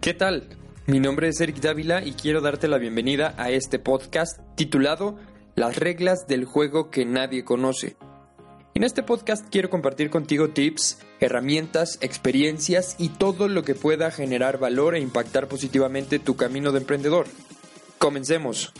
¿Qué tal? Mi nombre es Eric Dávila y quiero darte la bienvenida a este podcast titulado Las reglas del juego que nadie conoce. En este podcast quiero compartir contigo tips, herramientas, experiencias y todo lo que pueda generar valor e impactar positivamente tu camino de emprendedor. Comencemos.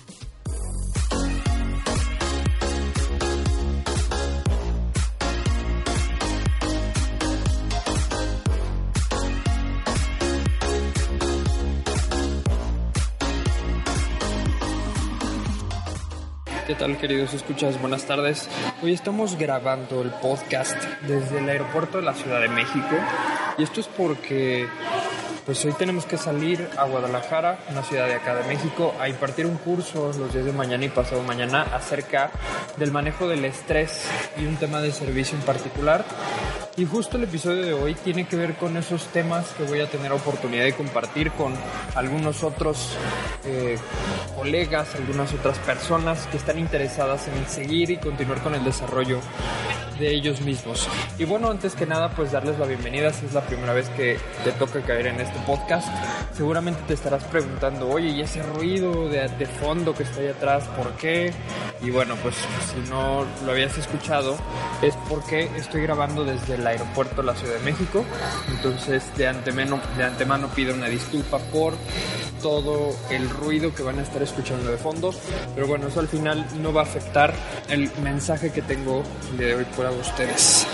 Tal queridos escuchas? Buenas tardes. Hoy estamos grabando el podcast desde el aeropuerto de la Ciudad de México y esto es porque pues hoy tenemos que salir a Guadalajara, una ciudad de acá de México, a impartir un curso los días de mañana y pasado mañana acerca del manejo del estrés y un tema de servicio en particular. Y justo el episodio de hoy tiene que ver con esos temas que voy a tener oportunidad de compartir con algunos otros eh, colegas, algunas otras personas que están interesadas en seguir y continuar con el desarrollo de ellos mismos. Y bueno, antes que nada, pues darles la bienvenida si es la primera vez que te toca caer en este podcast. Seguramente te estarás preguntando, oye, ¿y ese ruido de, de fondo que está ahí atrás, por qué? Y bueno, pues si no lo habías escuchado, es porque estoy grabando desde el aeropuerto de la Ciudad de México. Entonces, de antemano, de antemano pido una disculpa por todo el ruido que van a estar escuchando de fondo. Pero bueno, eso al final no va a afectar el mensaje que tengo el día de hoy para ustedes.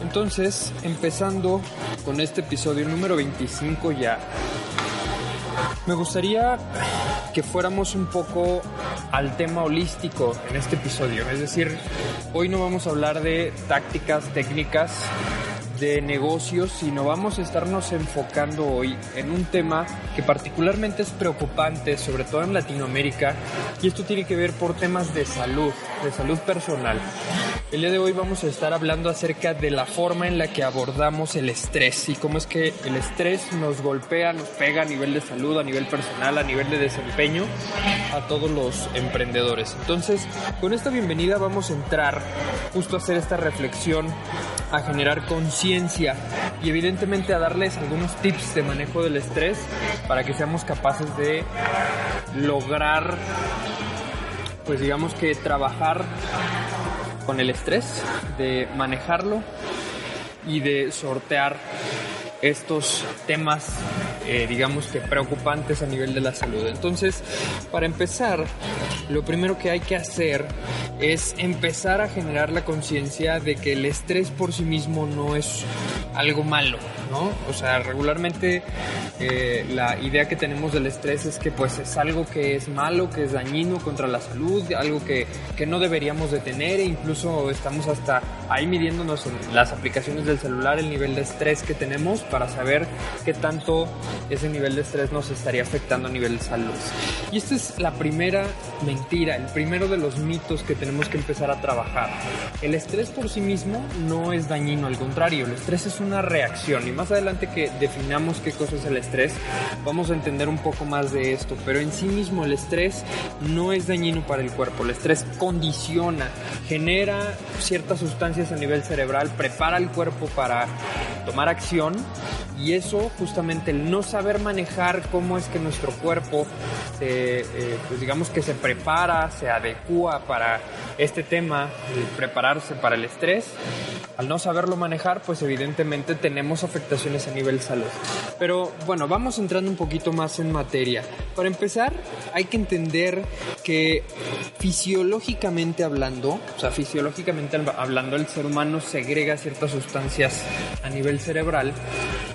Entonces, empezando con este episodio número 25 ya, me gustaría que fuéramos un poco al tema holístico en este episodio. Es decir, hoy no vamos a hablar de tácticas, técnicas de negocios, sino vamos a estarnos enfocando hoy en un tema que particularmente es preocupante, sobre todo en Latinoamérica, y esto tiene que ver por temas de salud, de salud personal. El día de hoy vamos a estar hablando acerca de la forma en la que abordamos el estrés y cómo es que el estrés nos golpea, nos pega a nivel de salud, a nivel personal, a nivel de desempeño a todos los emprendedores. Entonces, con esta bienvenida vamos a entrar justo a hacer esta reflexión, a generar conciencia y evidentemente a darles algunos tips de manejo del estrés para que seamos capaces de lograr, pues digamos que trabajar con el estrés, de manejarlo y de sortear estos temas, eh, digamos que preocupantes a nivel de la salud. Entonces, para empezar, lo primero que hay que hacer es empezar a generar la conciencia de que el estrés por sí mismo no es algo malo, ¿no? O sea, regularmente eh, la idea que tenemos del estrés es que pues es algo que es malo, que es dañino contra la salud, algo que, que no deberíamos de tener e incluso estamos hasta ahí midiéndonos en las aplicaciones del celular el nivel de estrés que tenemos para saber qué tanto ese nivel de estrés nos estaría afectando a nivel de salud. Y esta es la primera mentira, el primero de los mitos que tenemos que empezar a trabajar. El estrés por sí mismo no es dañino, al contrario, el estrés es una reacción y más adelante que definamos qué cosa es el estrés, vamos a entender un poco más de esto, pero en sí mismo el estrés no es dañino para el cuerpo, el estrés condiciona, genera ciertas sustancias a nivel cerebral, prepara el cuerpo para tomar acción y eso justamente el no saber manejar cómo es que nuestro cuerpo se, eh, pues digamos que se prepara, se adecua para este tema, de prepararse para el estrés, al no saberlo manejar, pues evidentemente tenemos afectaciones a nivel salud. Pero bueno, vamos entrando un poquito más en materia. Para empezar, hay que entender que fisiológicamente hablando, o sea, fisiológicamente hablando, el ser humano segrega ciertas sustancias a nivel cerebral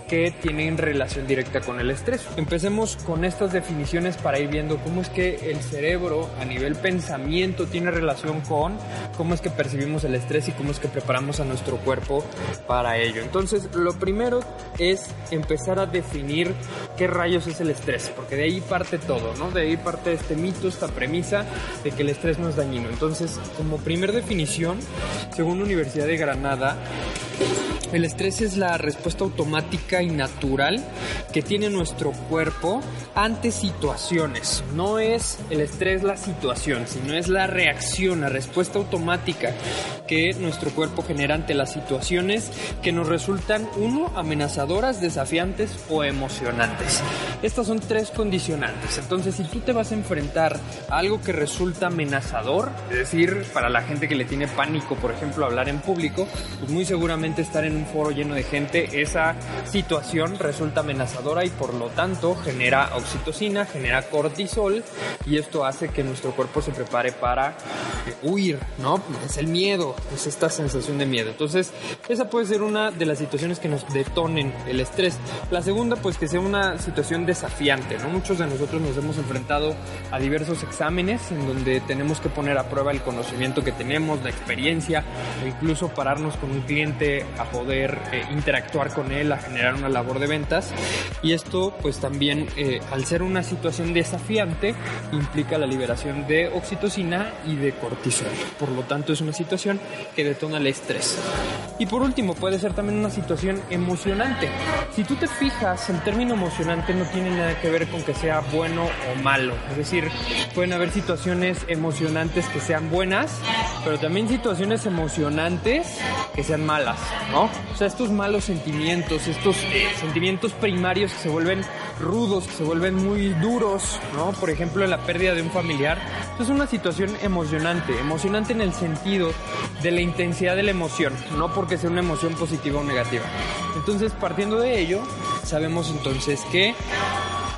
que tienen relación directa con el estrés. Empecemos con estas definiciones para ir viendo cómo es que el cerebro a nivel pensamiento tiene relación con cómo es que percibimos el estrés y cómo es que preparamos a nuestro cuerpo para ello. Entonces, lo primero es empezar a definir qué rayos es el estrés, porque de ahí parte todo, ¿no? De ahí parte este mito, esta premisa de que el estrés no es dañino. Entonces, como primer definición, según la Universidad de Granada, el estrés es la respuesta automática y natural que tiene nuestro cuerpo ante situaciones. No es el estrés la situación, sino es la reacción, la respuesta automática que nuestro cuerpo genera ante las situaciones que nos resultan, uno, amenazadoras, desafiantes o emocionantes. Estas son tres condicionantes. Entonces, si tú te vas a enfrentar a algo que resulta amenazador, es decir, para la gente que le tiene pánico, por ejemplo, hablar en público, pues muy seguramente estar en un foro lleno de gente, esa situación resulta amenazadora y por lo tanto genera oxitocina, genera cortisol y esto hace que nuestro cuerpo se prepare para eh, huir, ¿no? Es el miedo, es esta sensación de miedo. Entonces, esa puede ser una de las situaciones que nos detonen el estrés. La segunda, pues que sea una situación desafiante, ¿no? Muchos de nosotros nos hemos enfrentado a diversos exámenes en donde tenemos que poner a prueba el conocimiento que tenemos, la experiencia incluso pararnos con un cliente a poder eh, interactuar con él, a generar una labor de ventas. Y esto pues también eh, al ser una situación desafiante implica la liberación de oxitocina y de cortisol. Por lo tanto es una situación que detona el estrés. Y por último puede ser también una situación emocionante. Si tú te fijas, el término emocionante no tiene nada que ver con que sea bueno o malo. Es decir, pueden haber situaciones emocionantes que sean buenas, pero también situaciones emocionantes que sean malas, ¿no? O sea, estos malos sentimientos, estos sentimientos primarios que se vuelven rudos, que se vuelven muy duros, ¿no? Por ejemplo, en la pérdida de un familiar. Esto es una situación emocionante, emocionante en el sentido de la intensidad de la emoción, no porque sea una emoción positiva o negativa. Entonces, partiendo de ello, sabemos entonces que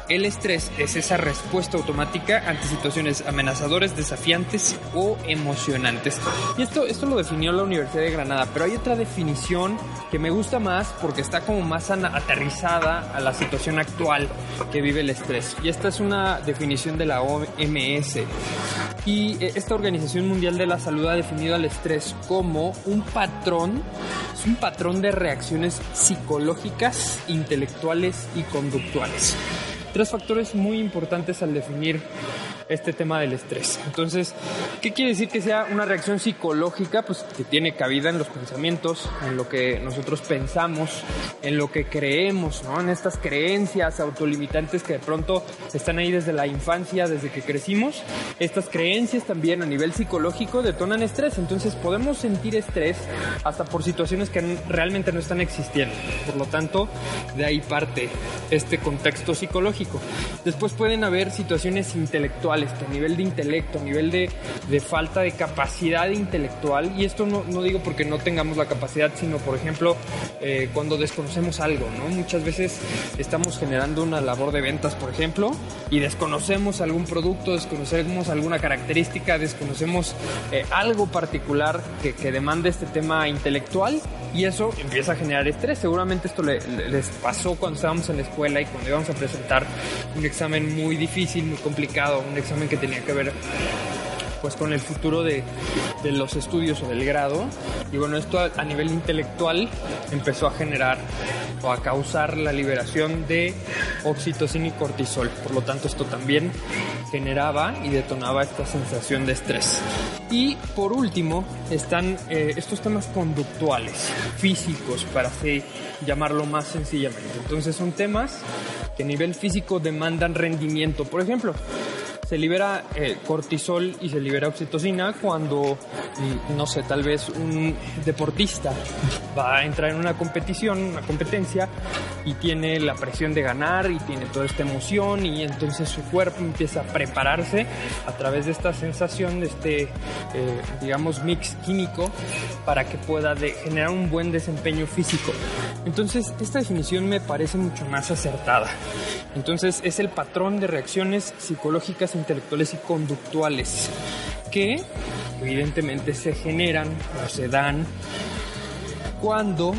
el estrés es esa respuesta automática ante situaciones amenazadoras, desafiantes o emocionantes. Y esto, esto lo definió la Universidad de Granada, pero hay otra definición que me gusta más porque está como más aterrizada a la situación actual que vive el estrés. Y esta es una definición de la OMS. Y eh, esta Organización Mundial de la Salud ha definido al estrés como un patrón, es un patrón de reacciones psicológicas, intelectuales y conductuales tres factores muy importantes al definir este tema del estrés. Entonces, ¿qué quiere decir que sea una reacción psicológica? Pues que tiene cabida en los pensamientos, en lo que nosotros pensamos, en lo que creemos, ¿no? En estas creencias autolimitantes que de pronto están ahí desde la infancia, desde que crecimos. Estas creencias también a nivel psicológico detonan estrés. Entonces, podemos sentir estrés hasta por situaciones que realmente no están existiendo. Por lo tanto, de ahí parte este contexto psicológico. Después pueden haber situaciones intelectuales a nivel de intelecto, nivel de, de falta de capacidad intelectual, y esto no, no, digo porque no tengamos la capacidad, sino por ejemplo eh, cuando desconocemos algo, ¿no? Muchas veces estamos generando una labor de ventas, por ejemplo, y desconocemos algún producto, desconocemos alguna característica, desconocemos eh, algo particular que, que demanda este tema intelectual y eso empieza a generar estrés. Seguramente esto les pasó cuando estábamos en la escuela y cuando íbamos a presentar un examen muy difícil, muy complicado, un examen que tenía que ver pues con el futuro de, los estudios o del grado. Y bueno, esto a, a, nivel intelectual empezó a generar o a causar la liberación de oxitocina y cortisol. Por lo tanto, esto también generaba y detonaba esta sensación de estrés. Y por último están eh, estos temas conductuales, físicos, para así llamarlo más sencillamente. Entonces son temas que a nivel físico demandan rendimiento. Por ejemplo, se libera eh, cortisol y se libera oxitocina cuando, mm, no sé, tal vez un deportista va a entrar en una competición, una competencia, y tiene la presión de ganar y tiene toda esta emoción y entonces su cuerpo empieza a prepararse a través de esta sensación, de este, eh, digamos, mix químico para que pueda generar un buen desempeño físico. Entonces, esta definición me parece mucho más acertada. Entonces, es el patrón de reacciones psicológicas intelectuales y conductuales que evidentemente se generan o se dan cuando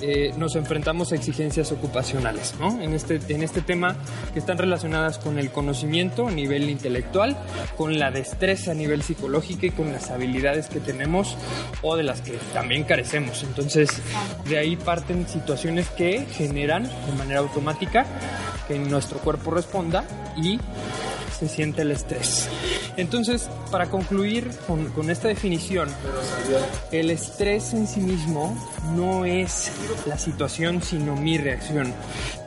eh, nos enfrentamos a exigencias ocupacionales, ¿no? En este, en este tema que están relacionadas con el conocimiento a nivel intelectual, con la destreza a nivel psicológico y con las habilidades que tenemos o de las que también carecemos. Entonces, de ahí parten situaciones que generan de manera automática que nuestro cuerpo responda y se siente el estrés. Entonces, para concluir con, esta definición, el estrés en sí mismo no es la situación, sino mi reacción.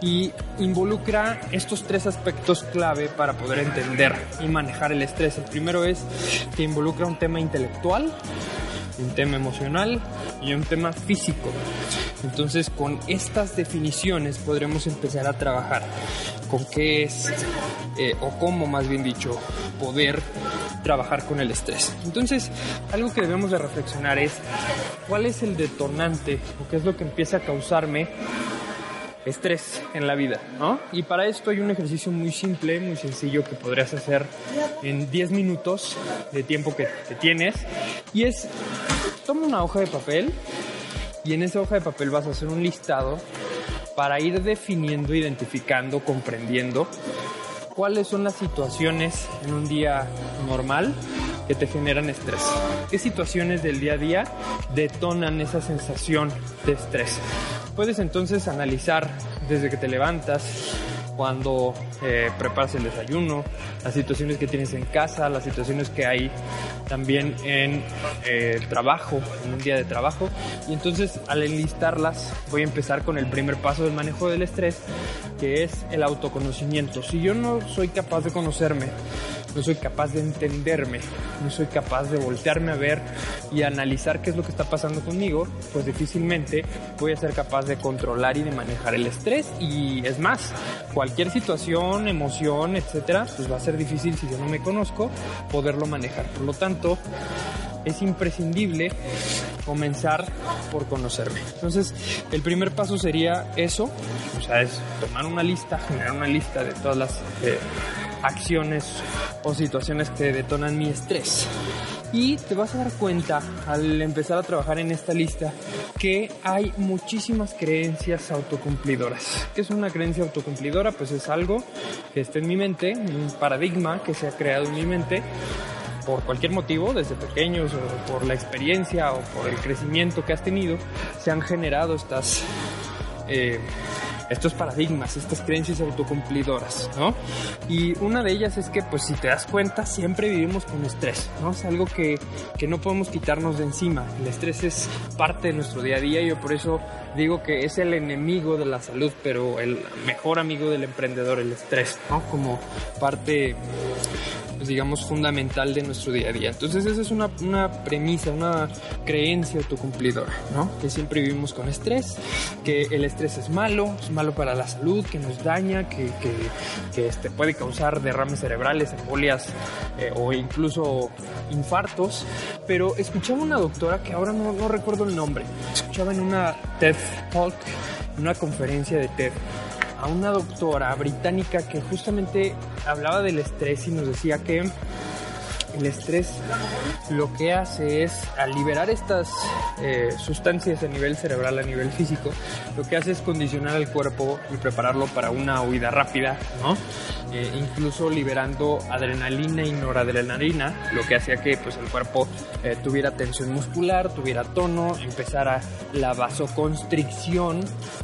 Y involucra estos tres aspectos clave para poder entender y manejar el estrés. El primero es que involucra un tema intelectual, un tema emocional y un tema físico. Entonces con estas definiciones podremos empezar a trabajar con qué es, eh, o cómo más bien dicho, poder trabajar con el estrés. Entonces, algo que debemos de reflexionar es cuál es el detonante o qué es lo que empieza a causarme estrés en la vida, ¿no? Y para esto hay un ejercicio muy simple, muy sencillo que podrías hacer en 10 minutos de tiempo que, que tienes y es toma una hoja de papel y en esa hoja de papel vas a hacer un listado para ir definiendo, identificando, comprendiendo cuáles son las situaciones en un día normal que te generan estrés. ¿Qué situaciones del día a día detonan esa sensación de estrés? Puedes entonces analizar desde que te levantas, cuando eh, preparas el desayuno, las situaciones que tienes en casa, las situaciones que hay también en eh, trabajo, en un día de trabajo. Y entonces al enlistarlas voy a empezar con el primer paso del manejo del estrés, que es el autoconocimiento. Si yo no soy capaz de conocerme, no soy capaz de entenderme, no soy capaz de voltearme a ver y analizar qué es lo que está pasando conmigo, pues difícilmente voy a ser capaz de controlar y de manejar el estrés. Y es más, cualquier situación, emoción, etcétera, pues va a ser difícil si yo no me conozco poderlo manejar. Por lo tanto, es imprescindible comenzar por conocerme. Entonces, el primer paso sería eso, o sea, es tomar una lista, generar una lista de todas las eh, acciones o situaciones que detonan mi estrés. Y te vas a dar cuenta al empezar a trabajar en esta lista que hay muchísimas creencias autocumplidoras. ¿Qué es una creencia autocumplidora? Pues es algo que está en mi mente, un paradigma que se ha creado en mi mente por cualquier motivo, desde pequeños o por la experiencia o por el crecimiento que has tenido, se han generado estas eh, estos paradigmas, estas creencias autocumplidoras, ¿no? Y una de ellas es que, pues si te das cuenta, siempre vivimos con estrés, ¿no? Es algo que, que no podemos quitarnos de encima. El estrés es parte de nuestro día a día y yo por eso digo que es el enemigo de la salud, pero el mejor amigo del emprendedor, el estrés, ¿no? Como parte pues, digamos, fundamental de nuestro día a día. Entonces esa es una, una premisa, una creencia autocumplidora, ¿no? Que siempre vivimos con estrés, que el estrés es malo, es malo para la salud, que nos daña, que, que, que este, puede causar derrames cerebrales, embolias eh, o incluso infartos. Pero escuchaba una doctora que ahora no, no recuerdo el nombre, escuchaba en una TED Talk, en una conferencia de TED, a una doctora británica que justamente hablaba del estrés y nos decía que el estrés lo que hace es, al liberar estas eh, sustancias a nivel cerebral, a nivel físico, lo que hace es condicionar al cuerpo y prepararlo para una huida rápida, ¿no? Eh, incluso liberando adrenalina y noradrenalina, lo que hacía que pues, el cuerpo eh, tuviera tensión muscular, tuviera tono, empezara la vasoconstricción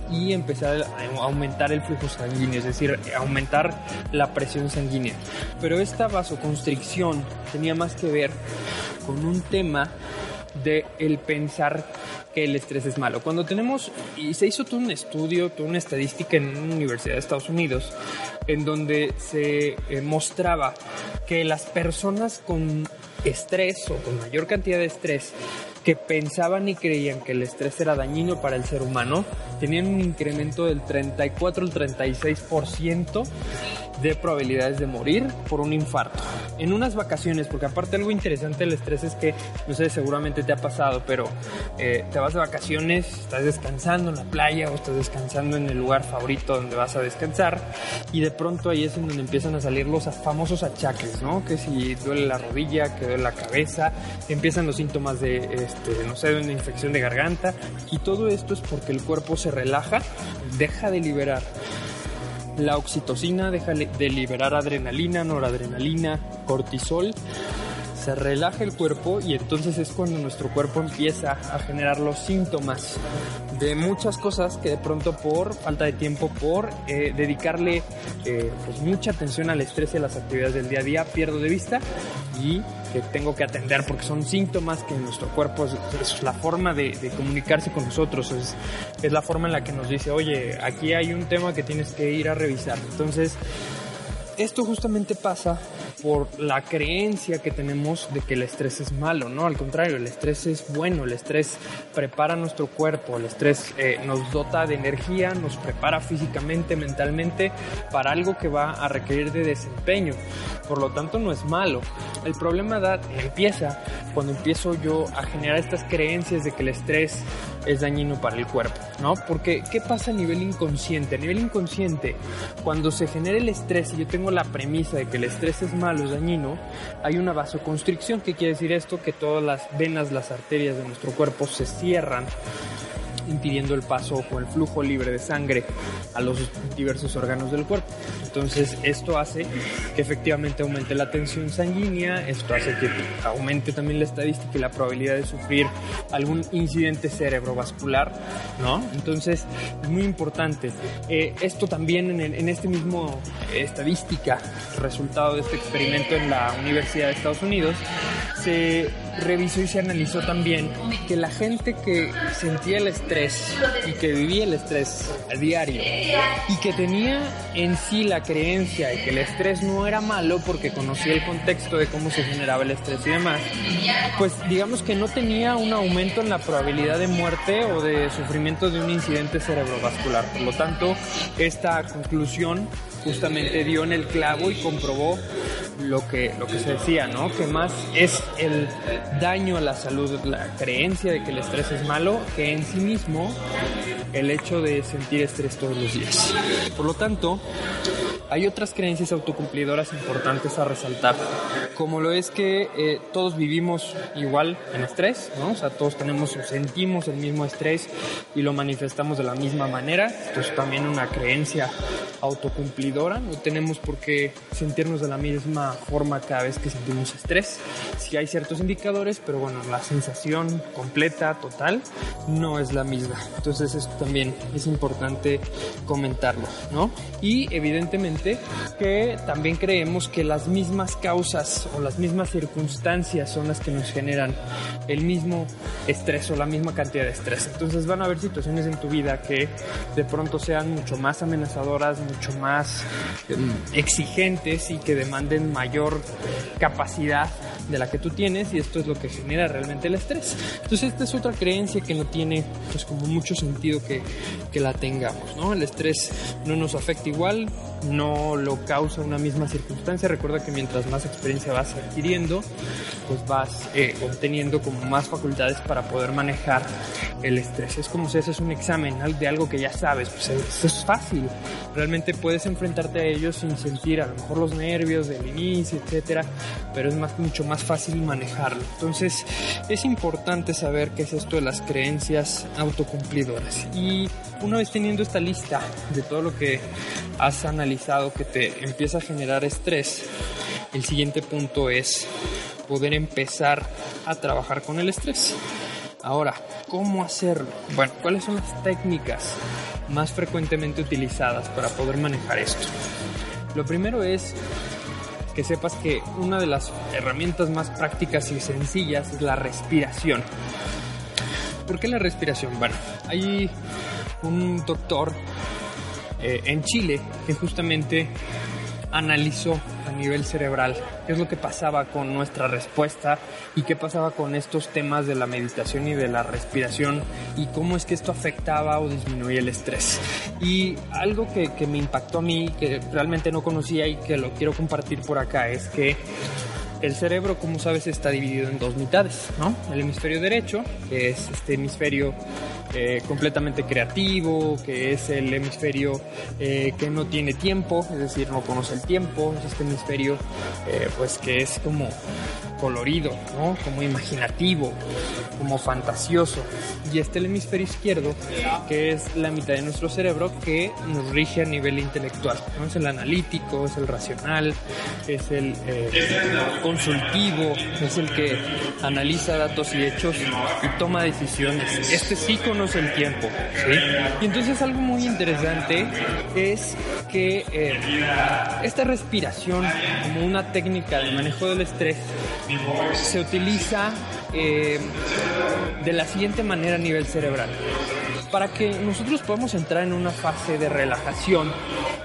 y empezara a aumentar el flujo sanguíneo, es decir, aumentar la presión sanguínea. Pero esta vasoconstricción tenía más que ver con un tema de el pensar que el estrés es malo. Cuando tenemos, y se hizo todo un estudio, toda una estadística en una universidad de Estados Unidos, en donde se eh, mostraba que las personas con estrés o con mayor cantidad de estrés que pensaban y creían que el estrés era dañino para el ser humano tenían un incremento del 34 al 36% de probabilidades de morir por un infarto. En unas vacaciones, porque aparte algo interesante del estrés es que, no sé, seguramente te ha pasado, pero eh, te vas de vacaciones, estás descansando en la playa o estás descansando en el lugar favorito donde vas a descansar y de pronto ahí es en donde empiezan a salir los famosos achaques, ¿no? Que si duele la rodilla, que duele la cabeza, empiezan los síntomas de, este, no sé, de una infección de garganta y todo esto es porque el cuerpo se relaja, deja de liberar la oxitocina, deja de liberar adrenalina, noradrenalina, cortisol, se relaja el cuerpo y entonces es cuando nuestro cuerpo empieza a generar los síntomas de muchas cosas que de pronto por falta de tiempo, por eh, dedicarle eh, pues mucha atención al estrés y a las actividades del día a día, pierdo de vista y que tengo que atender porque son síntomas que nuestro cuerpo es, la forma de, comunicarse con nosotros, es, es la forma en la que nos dice, oye, aquí hay un tema que tienes que ir a revisar. Entonces, esto justamente pasa por la creencia que tenemos de que el estrés es malo, ¿no? Al contrario, el estrés es bueno, el estrés prepara nuestro cuerpo, el estrés eh, nos dota de energía, nos prepara físicamente, mentalmente para algo que va a requerir de desempeño. Por lo tanto, no es malo. El problema da, empieza cuando empiezo yo a generar estas creencias de que el estrés es dañino para el cuerpo, ¿no? Porque, ¿qué pasa a nivel inconsciente? A nivel inconsciente, cuando se genera el estrés y yo tengo la premisa de que el estrés es malo, es dañino, hay una vasoconstricción. ¿Qué quiere decir esto? Que todas las venas, las arterias de nuestro cuerpo se cierran impidiendo el paso o el flujo libre de sangre a los diversos órganos del cuerpo. Entonces esto hace que efectivamente aumente la tensión sanguínea, esto hace que aumente también la estadística y la probabilidad de sufrir algún incidente cerebrovascular, ¿no? Entonces es muy importante. Eh, esto también en, en este mismo eh, estadística, resultado de este experimento en la Universidad de Estados Unidos, se revisó y se analizó también que la gente que sentía el estrés y que vivía el estrés a diario y que tenía en sí la creencia de que el estrés no era malo porque conocía el contexto de cómo se generaba el estrés y demás, pues digamos que no tenía un aumento en la probabilidad de muerte o de sufrimiento de un incidente cerebrovascular. Por lo tanto, esta conclusión justamente dio en el clavo y comprobó lo que, lo que se decía, ¿no? Que más es el daño a la salud, la creencia de que el estrés es malo, que en sí mismo el hecho de sentir estrés todos los días. Por lo tanto, hay otras creencias autocumplidoras importantes a resaltar, como lo es que eh, todos vivimos igual en estrés, ¿no? O sea, todos tenemos o sentimos el mismo estrés y lo manifestamos de la misma manera. Esto es también una creencia autocumplidora, no tenemos por qué sentirnos de la misma forma cada vez que sentimos estrés. Sí hay ciertos indicadores, pero bueno, la sensación completa, total, no es la misma. Entonces esto también es importante comentarlo, ¿no? Y evidentemente que también creemos que las mismas causas o las mismas circunstancias son las que nos generan el mismo estrés o la misma cantidad de estrés. Entonces van a haber situaciones en tu vida que de pronto sean mucho más amenazadoras, mucho más em, exigentes y que demanden mayor capacidad de la que tú tienes y esto es lo que genera realmente el estrés. Entonces esta es otra creencia que no tiene pues como mucho sentido que, que la tengamos, ¿no? El estrés no nos afecta igual, no lo causa una misma circunstancia. Recuerda que mientras más experiencia vas adquiriendo, pues vas eh, obteniendo como más facultades para poder manejar el estrés. Es como si haces un examen de algo que ya sabes, pues eso es fácil. Realmente puedes enfrentarte a ello sin sentir a lo mejor los nervios del inicio, etcétera, pero es mucho más fácil manejarlo. Entonces, es importante saber qué es esto de las creencias autocumplidoras. Y una vez teniendo esta lista de todo lo que has analizado que te empieza a generar estrés, el siguiente punto es poder empezar a trabajar con el estrés. Ahora, ¿cómo hacerlo? Bueno, ¿cuáles son las técnicas más frecuentemente utilizadas para poder manejar esto? Lo primero es que sepas que una de las herramientas más prácticas y sencillas es la respiración. ¿Por qué la respiración? Bueno, hay un doctor eh, en Chile que justamente analizó a nivel cerebral qué es lo que pasaba con nuestra respuesta y qué pasaba con estos temas de la meditación y de la respiración y cómo es que esto afectaba o disminuía el estrés. Y algo que, que me impactó a mí, que realmente no conocía y que lo quiero compartir por acá, es que el cerebro, como sabes, está dividido en dos mitades, ¿no? El hemisferio derecho, que es este hemisferio eh, completamente creativo, que es el hemisferio eh, que no tiene tiempo, es decir, no conoce el tiempo, es este hemisferio eh, pues que es como colorido, ¿no? Como imaginativo, como fantasioso. Y este el hemisferio izquierdo, que es la mitad de nuestro cerebro que nos rige a nivel intelectual. Es el analítico, es el racional, es el eh, consultivo, es el que analiza datos y hechos y toma decisiones. Este sí conoce el tiempo. Y entonces algo muy interesante es que eh, esta respiración como una técnica de manejo del estrés se utiliza eh, de la siguiente manera a nivel cerebral. Para que nosotros podamos entrar en una fase de relajación,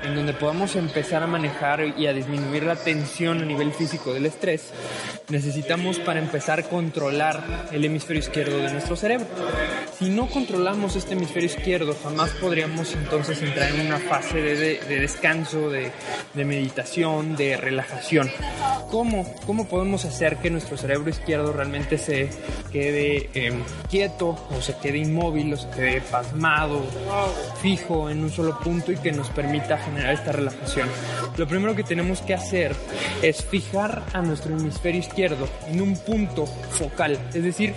en donde podamos empezar a manejar y a disminuir la tensión a nivel físico del estrés, necesitamos para empezar controlar el hemisferio izquierdo de nuestro cerebro. Si no controlamos este hemisferio izquierdo, jamás podríamos entonces entrar en una fase de, de, de descanso, de, de, meditación, de relajación. ¿Cómo? ¿Cómo podemos hacer que nuestro cerebro izquierdo realmente se quede eh, quieto o se quede inmóvil o se quede pasmado, fijo en un solo punto y que nos permita generar esta relajación? Lo primero que tenemos que hacer es fijar a nuestro hemisferio izquierdo en un punto focal, es decir,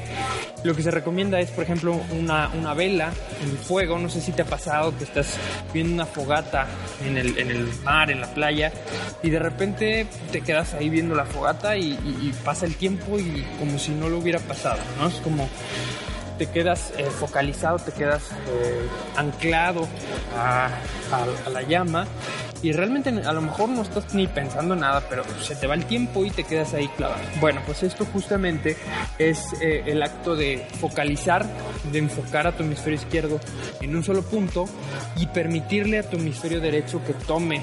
lo que se recomienda es, por ejemplo, una, una vela en fuego. No sé si te ha pasado que estás viendo una fogata en el, en el mar, en la playa, y de repente te quedas ahí viendo la fogata y, y, y pasa el tiempo y como si no lo hubiera pasado, ¿no? Es como te quedas eh, focalizado, te quedas eh, anclado a, la llama y realmente a lo mejor no estás ni pensando nada, pero se te va el tiempo y te quedas ahí clavado. Bueno, pues esto justamente es eh, el acto de focalizar, de enfocar a tu hemisferio izquierdo en un solo punto y permitirle a tu hemisferio derecho que tome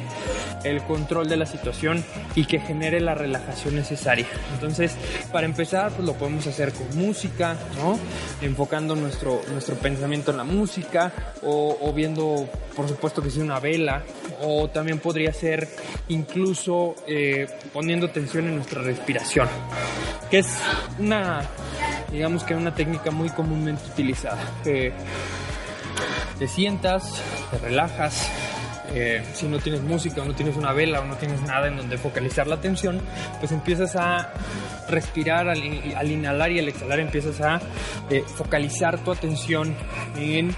el control de la situación y que genere la relajación necesaria. Entonces, para empezar, pues lo podemos hacer con música, ¿no? Enfocando nuestro, nuestro pensamiento en la música o, o viendo, por supuesto que sí, una vela o también podría ser incluso eh, poniendo tensión en nuestra respiración, que es una, digamos que una técnica muy comúnmente utilizada. Eh, te sientas, te relajas, eh, si no tienes música o no tienes una vela o no tienes nada en donde focalizar la atención, pues empiezas a respirar al, al inhalar y al exhalar empiezas a eh, focalizar tu atención en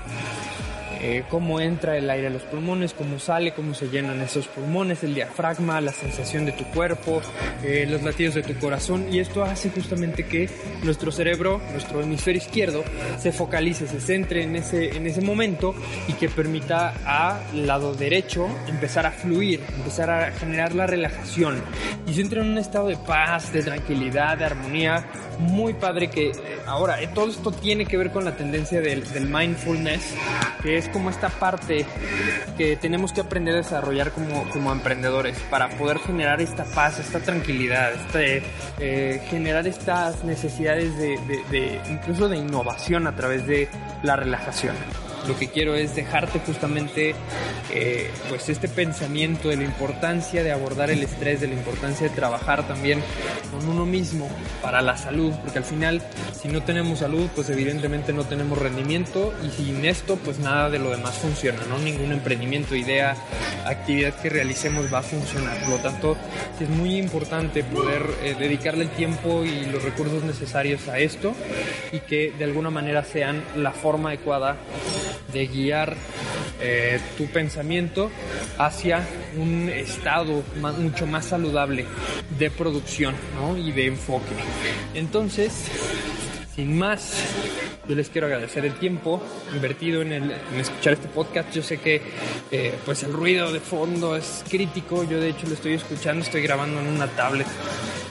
eh, cómo entra el aire a los pulmones, cómo sale, cómo se llenan esos pulmones, el diafragma, la sensación de tu cuerpo, eh, los latidos de tu corazón. Y esto hace justamente que nuestro cerebro, nuestro hemisferio izquierdo, se focalice, se centre en ese, en ese momento y que permita al lado derecho empezar a fluir, empezar a generar la relajación. Y se entra en un estado de paz, de tranquilidad, de armonía. Muy padre que ahora eh, todo esto tiene que ver con la tendencia del, del, mindfulness, que es como esta parte que tenemos que aprender a desarrollar como, como emprendedores para poder generar esta paz, esta tranquilidad, este, eh, generar estas necesidades de, incluso de innovación a través de la relajación lo que quiero es dejarte justamente eh, pues este pensamiento de la importancia de abordar el estrés, de la importancia de trabajar también con uno mismo para la salud, porque al final si no tenemos salud pues evidentemente no tenemos rendimiento y sin esto pues nada de lo demás funciona, ¿no? Ningún emprendimiento, idea, actividad que realicemos va a funcionar, por lo tanto es muy importante poder eh, dedicarle el tiempo y los recursos necesarios a esto y que de alguna manera sean la forma adecuada de guiar eh, tu pensamiento hacia un estado mucho más saludable de producción ¿no? y de enfoque. Entonces, sin más, yo les quiero agradecer el tiempo invertido en, el, escuchar este podcast. Yo sé que eh, pues el ruido de fondo es crítico. Yo de hecho lo estoy escuchando, estoy grabando en una tablet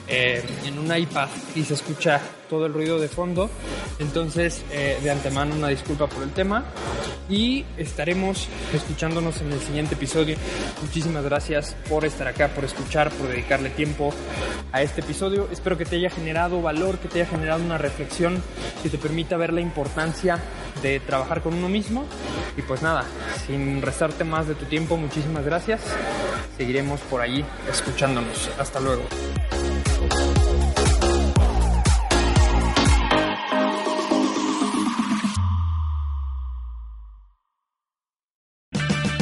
eh, en un iPad y se escucha todo el ruido de fondo. Entonces, eh, de antemano, una disculpa por el tema. Y estaremos escuchándonos en el siguiente episodio. Muchísimas gracias por estar acá, por escuchar, por dedicarle tiempo a este episodio. Espero que te haya generado valor, que te haya generado una reflexión que te permita ver la importancia de trabajar con uno mismo. Y pues nada, sin restarte más de tu tiempo, muchísimas gracias. Seguiremos por allí escuchándonos. Hasta luego.